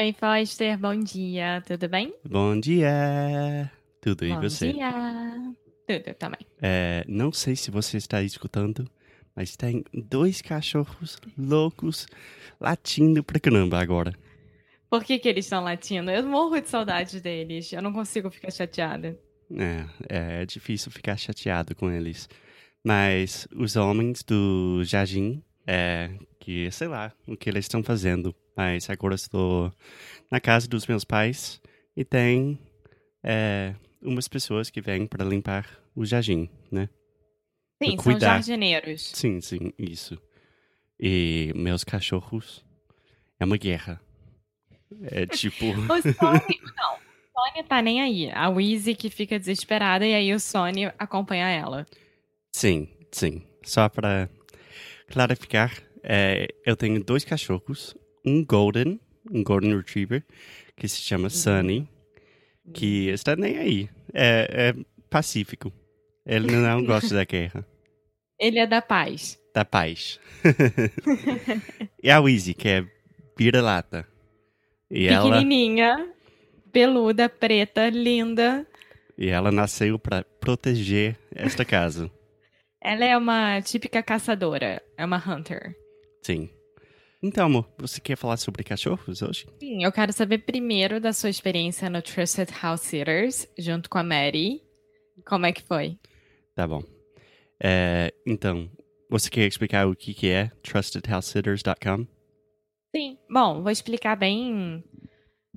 Oi, Foster, bom dia, tudo bem? Bom dia. Tudo e bom você? dia. Tudo também. É, não sei se você está escutando, mas tem dois cachorros loucos latindo pra caramba agora. Por que, que eles estão latindo? Eu morro de saudade deles. Eu não consigo ficar chateada. É, é difícil ficar chateado com eles. Mas os homens do jardim, é, que sei lá o que eles estão fazendo. Mas agora estou na casa dos meus pais e tem é, umas pessoas que vêm para limpar o jardim, né? Sim, Pra são jardineiros. Sim, sim, isso. E meus cachorros é uma guerra. É tipo. O Sony, não, o Sony tá nem aí. A Wheezy que fica desesperada e aí o Sony acompanha ela. Sim, sim. Só para clarificar, é, eu tenho dois cachorros, um Golden, um Golden Retriever, que se chama Sunny, que está nem aí. É, é pacífico. Ele não gosta da guerra, Ele é da paz. da paz. e a Wheezy, que é vira-lata. E ela, Pequenininha, peluda, preta, linda. e ela nasceu para proteger esta casa. Ela é uma típica caçadora. É uma hunter. Sim. Então, amor, você quer falar sobre cachorros hoje? Sim, eu quero saber primeiro da sua experiência no Trusted House Sitters, junto com a Mary. Como é que foi? Tá bom. É, então, você quer explicar o que, que é trustedhousesitters.com? Sim. Bom, vou explicar bem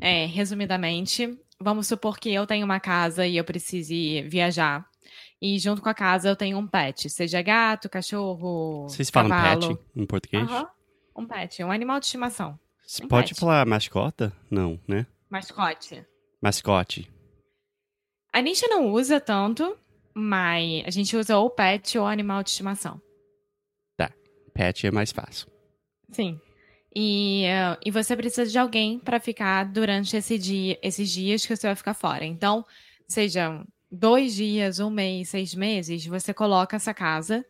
é, resumidamente. Vamos supor que eu tenho uma casa e eu precise viajar. E junto com a casa eu tenho um pet, seja gato, cachorro, Vocês falam cavalo. pet em português? Aham. Um pet, um animal de estimação. Um pode pet. falar mascota? Não, né? Mascote. Mascote. A gente não usa tanto, mas a gente usa ou pet ou animal de estimação. Pet é mais fácil. Sim. E, eh, e você precisa de alguém para ficar durante esse dia, esses dias que você vai ficar fora. Então, sejam dois dias, um mês, seis meses, você coloca essa casa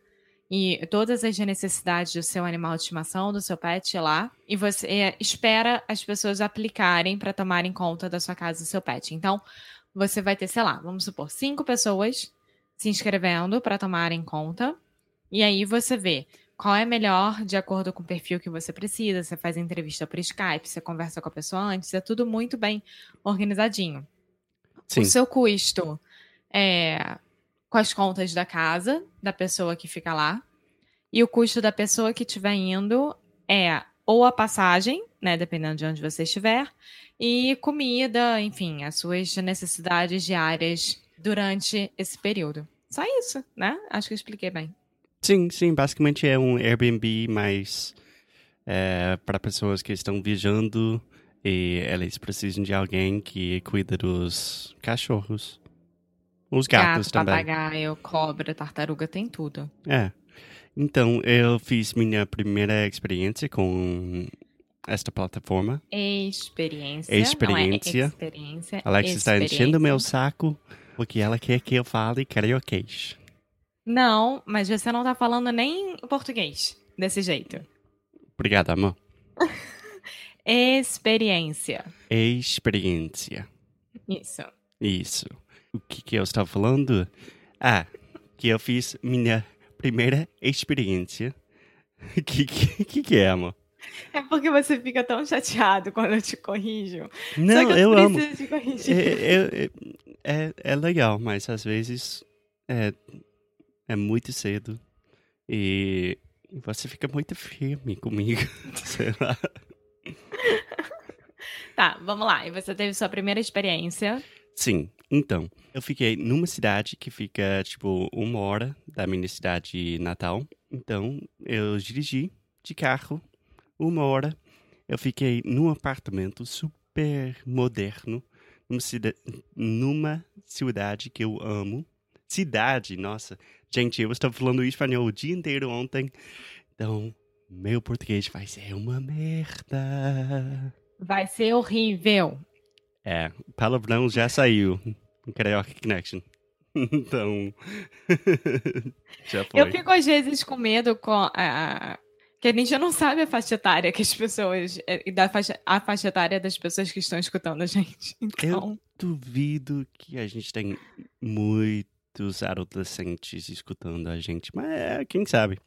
e todas as necessidades do seu animal de estimação, do seu pet lá, e você eh, espera as pessoas aplicarem para tomarem conta da sua casa e do seu pet. Então, você vai ter, sei lá, vamos supor, cinco pessoas se inscrevendo para tomarem conta, e aí você vê qual é melhor de acordo com o perfil que você precisa. Você faz entrevista por Skype, você conversa com a pessoa antes, é tudo muito bem organizadinho. Sim. O seu custo é com as contas da casa da pessoa que fica lá. E o custo da pessoa que estiver indo é ou a passagem, né, dependendo de onde você estiver, e comida, enfim, as suas necessidades diárias durante esse período. Só isso, né? Acho que eu expliquei bem. Sim, sim. Basicamente é um Airbnb, mas é, para pessoas que estão viajando e eles precisam de alguém que cuida dos cachorros. Os gatos Gato, também. papagaio, cobra, tartaruga, tem tudo. É. Então, eu fiz minha primeira experiência com esta plataforma. Experiência. Experiência. Não é experiência. Alex está enchendo meu saco porque ela quer que eu fale karaokês. Não, mas você não tá falando nem português desse jeito. Obrigado, amor. Experiência. Experiência. Isso. Isso. O que, que eu estava falando? Ah, que eu fiz minha primeira experiência. que, que, que que é, amor? É porque você fica tão chateado quando eu te corrijo. Não, eu, eu amo. corrigir. É, é, é, é legal, mas às vezes é, é muito cedo. E você fica muito firme comigo. Sei lá. Tá, vamos lá. E você teve sua primeira experiência. Sim, então, eu fiquei numa cidade que fica, tipo, uma hora da minha cidade natal. Então, eu dirigi de carro uma hora. Eu fiquei num apartamento super moderno, numa, cida numa cidade que eu amo. Cidade, nossa. Gente, eu estava falando espanhol o dia inteiro ontem. Então, meu português vai ser uma merda. Vai ser horrível. É, palavrão já saiu. Karaoke Connection. Então. já foi. Eu fico às vezes com medo com a. Que a gente não sabe a faixa etária que as pessoas. E da faixa, a faixa etária das pessoas que estão escutando a gente. Então. Eu duvido que a gente tem muitos adolescentes escutando a gente. Mas é, quem sabe?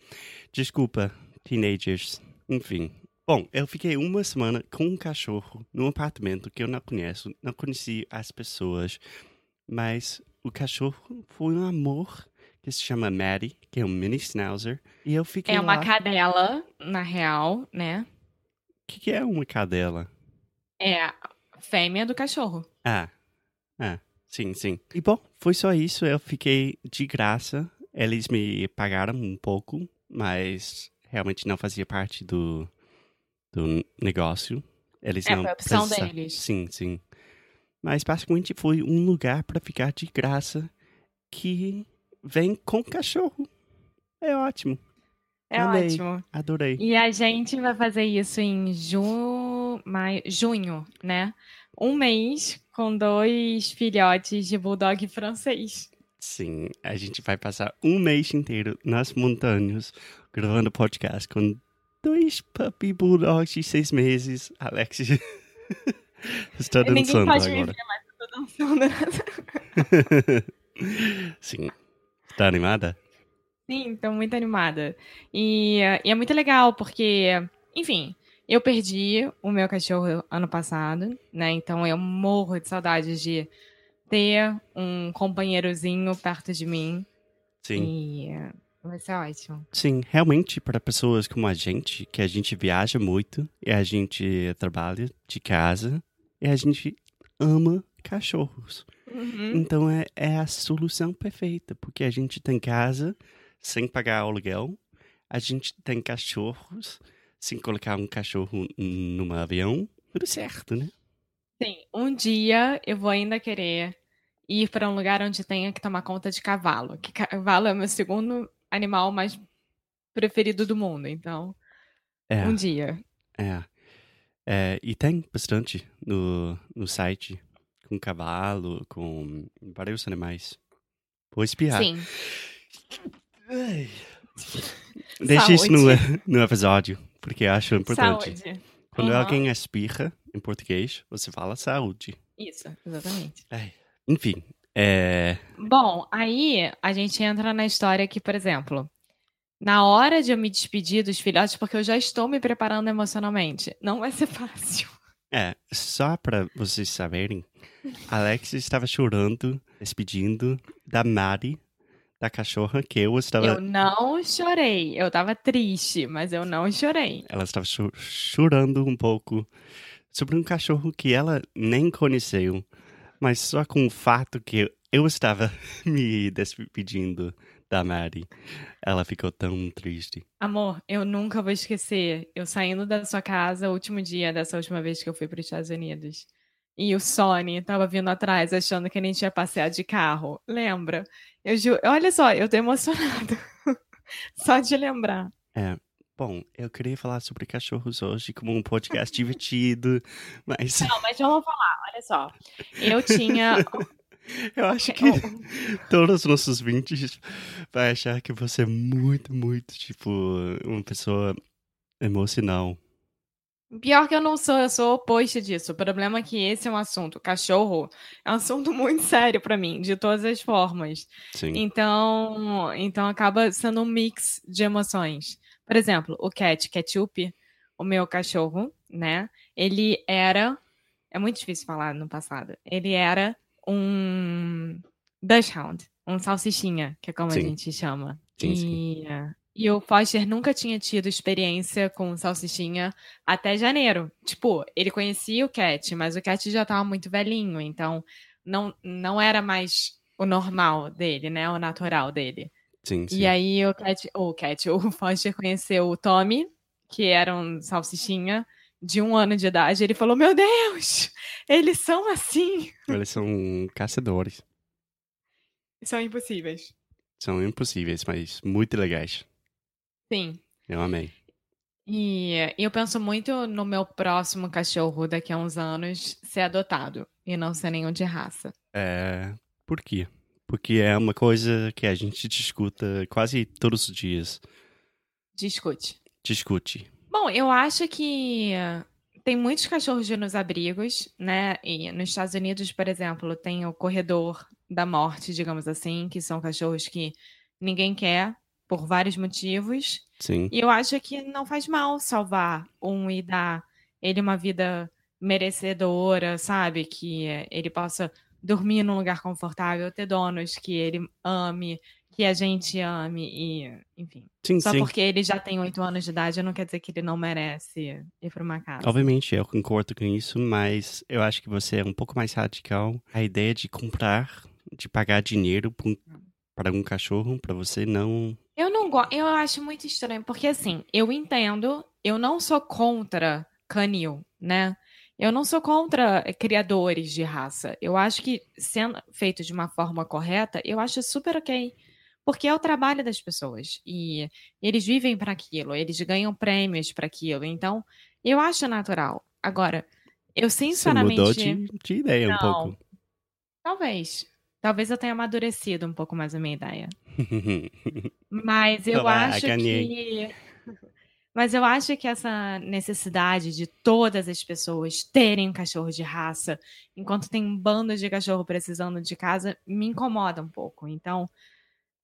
Desculpa, teenagers. Enfim. Bom, eu fiquei uma semana com um cachorro num apartamento que eu não conheço, não conheci as pessoas, mas o cachorro foi um amor que se chama Maddie, que é um mini schnauzer, e eu fiquei É uma lá... cadela, na real, né? O que, que é uma cadela? É a fêmea do cachorro. Ah, ah, sim, sim. E bom, foi só isso, eu fiquei de graça, eles me pagaram um pouco, mas realmente não fazia parte do, do negócio. Eles É, não foi a opção deles. Sim, sim. Mas basicamente foi um lugar para ficar de graça que vem com cachorro. É ótimo. É Amei. ótimo. Adorei. E a gente vai fazer isso em ju... maio... junho, né? Um mês com dois filhotes de bulldog francês. Sim, a gente vai passar um mês inteiro nas montanhas gravando podcast com dois puppy bulldogs de seis meses. Alex está Ninguém dançando pode me agora. ver, mas eu tô dançando. Sim. Tá animada? Sim, tô muito animada. E, e é muito legal, porque, enfim, eu perdi o meu cachorro ano passado, né? Então eu morro de saudade de ter um companheirozinho perto de mim. Sim. E vai ser ótimo. Sim, realmente para pessoas como a gente, que a gente viaja muito e a gente trabalha de casa e a gente ama cachorros. Uhum. Então é, é a solução perfeita, porque a gente tem casa sem pagar aluguel, a gente tem cachorros sem colocar um cachorro num avião, tudo certo, né? Sim, um dia eu vou ainda querer ir para um lugar onde tenha que tomar conta de cavalo. Que cavalo é o meu segundo animal mais preferido do mundo. Então, É, um dia. é. É, e tem bastante no, no site, com cavalo, com vários animais. Vou espiar. Sim. Ai. Deixa isso no, no episódio, porque acho importante. Saúde. Quando Aham. alguém espirra em português, você fala saúde. Isso, exatamente. Ai. Enfim, é. Bom, aí a gente entra na história que, por exemplo, na hora de eu me despedir dos filhotes, porque eu já estou me preparando emocionalmente, não vai ser fácil. É, só pra vocês saberem, Alex estava chorando, despedindo da Mari, da cachorra que eu estava. Eu não chorei. Eu tava triste, mas eu não chorei. Ela estava cho- chorando um pouco sobre um cachorro que ela nem conheceu, mas só com o fato que eu estava me despedindo da Mari, ela ficou tão triste. Amor, eu nunca vou esquecer eu saindo da sua casa o último dia dessa última vez que eu fui para os Estados Unidos. E o Sony tava vindo atrás achando que a gente ia passear de carro. Lembra? Eu juro. Olha só, eu tô emocionada. só de lembrar. Bom, eu queria falar sobre cachorros hoje como um podcast divertido, mas Não, mas vamos falar, olha só. Eu tinha. eu acho que todos os nossos vintes vai achar que você é muito, muito, tipo, uma pessoa emocional. Pior que eu não sou, eu sou oposto disso. O problema é que esse é um assunto. Cachorro é um assunto muito sério pra mim, de todas as formas. Sim. Então, então acaba sendo um mix de emoções. Por exemplo, o Cat Ketchup, o meu cachorro, né? Ele era. É muito difícil falar no passado. Ele era um Dachshund. Um salsichinha, que é como Sim. a gente chama. Sim, e, sim. e o Foster nunca tinha tido experiência com salsichinha até janeiro. Tipo, ele conhecia o Cat, mas o Cat já tava muito velhinho, então não, não era mais o normal dele, né? O natural dele. Sim, sim. E aí o Cat, o Cat, o Foster conheceu o Tommy, que era um salsichinha de um ano de idade. Ele falou: Meu Deus, eles são assim. Eles são caçadores. São impossíveis. São impossíveis, mas muito legais. Sim. Eu amei. E eu penso muito no meu próximo cachorro daqui a uns anos ser adotado e não ser nenhum de raça. É, por quê? Porque é uma coisa que a gente discuta quase todos os dias. Discute. Discute. Bom, eu acho que tem muitos cachorros nos abrigos, né? E nos Estados Unidos, por exemplo, tem o corredor da morte, digamos assim, que são cachorros que ninguém quer por vários motivos. Sim. E eu acho que não faz mal salvar um e dar ele uma vida merecedora, sabe? Que ele possa dormir num lugar confortável, ter donos que ele ame, que a gente ame e, enfim. Sim, Só sim. porque ele já tem oito anos de idade, não quer dizer que ele não merece ir para uma casa. Obviamente, eu concordo com isso, mas eu acho que você é um pouco mais radical. A ideia de comprar, de pagar dinheiro para um cachorro, para você não. Eu não gosto, eu acho muito estranho, porque assim, eu entendo, eu não sou contra canil, né? Eu não sou contra eh, criadores de raça. Eu acho que sendo feito de uma forma correta, eu acho super ok. Porque é o trabalho das pessoas. E eles vivem para aquilo, eles ganham prêmios para aquilo. Então, eu acho natural. Agora, eu Você sinceramente. mudou de, de ideia um Não. pouco. Talvez. Talvez eu tenha amadurecido um pouco mais a minha ideia. Mas eu Olá, acho ganhei. que. Mas eu acho que essa necessidade de todas as pessoas terem um cachorro de raça, enquanto tem um bando de cachorro precisando de casa, me incomoda um pouco. Então,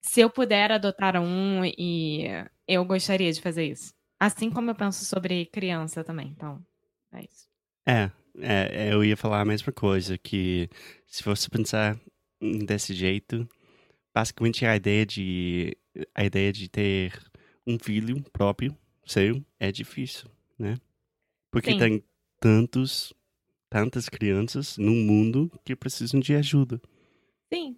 se eu puder adotar um, e eu gostaria de fazer isso. Assim como eu penso sobre criança também. Então, é isso. É, é, eu ia falar a mesma coisa, que se você pensar desse jeito, basicamente a ideia de a ideia de ter um filho próprio, seu, é difícil, né? Porque Sim. tem tantos, tantas crianças no mundo que precisam de ajuda. Sim.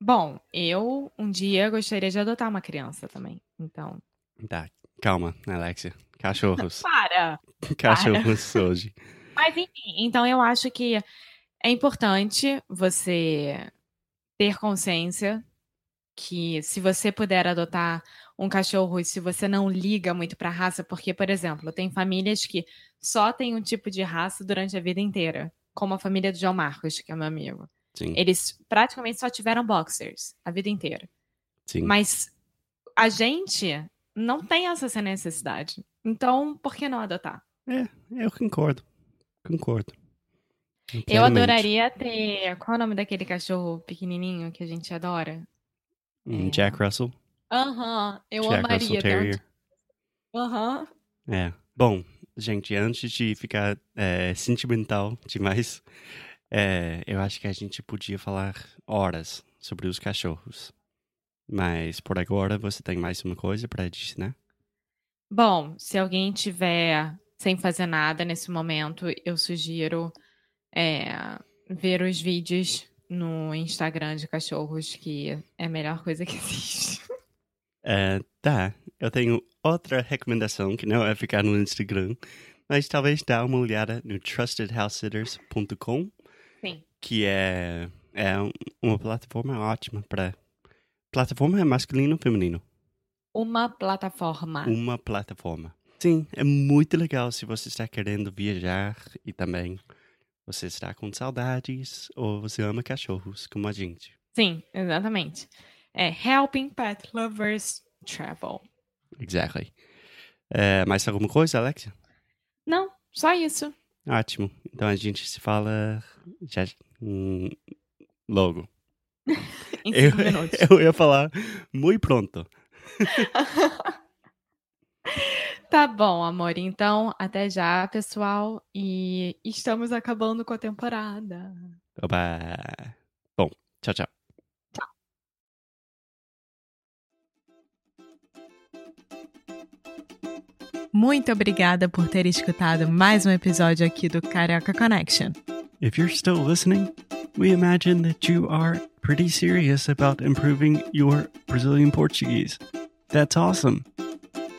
Bom, eu um dia gostaria de adotar uma criança também. Então. Tá, calma, Alexia. Cachorros. Para! Cachorros hoje. Mas enfim, então eu acho que é importante você ter consciência que se você puder adotar um cachorro e se você não liga muito pra raça, porque, por exemplo, tem famílias que só tem um tipo de raça durante a vida inteira, como a família do João Marcos, que é meu amigo. Sim, Eles praticamente só tiveram boxers a vida inteira. sim. Mas a gente não tem essa necessidade. Então, por que não adotar? Eu concordo. Concordo. Eu adoraria ter. Qual é o nome daquele cachorro pequenininho que a gente adora? É. Jack Russell. Aham, eu Jack amaria Russell ter. Terrier. Aham. É. Bom, gente, antes de ficar é, sentimental demais, é, eu acho que a gente podia falar horas sobre os cachorros. Mas por agora você tem mais uma coisa para dizer, né? Bom, se alguém tiver sem fazer nada nesse momento, eu sugiro é, ver os vídeos no Instagram de cachorros, que é a melhor coisa que existe. É, tá, eu tenho outra recomendação que não é ficar no Instagram, mas talvez dar uma olhada no trustedhousesitters.com, que é, é um- uma plataforma ótima para. Plataforma é masculino ou feminino? Uma plataforma. uma plataforma. Sim, é muito legal se você está querendo viajar e também você está com saudades ou você ama cachorros como a gente. Sim, exatamente. É Helping Pet Lovers Travel. Exactly. É, mais alguma coisa, Alexia? Não, só isso. Ótimo. Então a gente se fala já hum, logo. Em Eu, minutos. eu ia falar muito pronto. Tá bom, amor. Então, até já, pessoal. E estamos acabando com a temporada. Oba! Bom, tchau, tchau. Tchau. Muito obrigada por ter escutado mais um episódio aqui do Carioca Connection. If you're still listening, we imagine that you are pretty serious about improving your Brazilian Portuguese. That's awesome.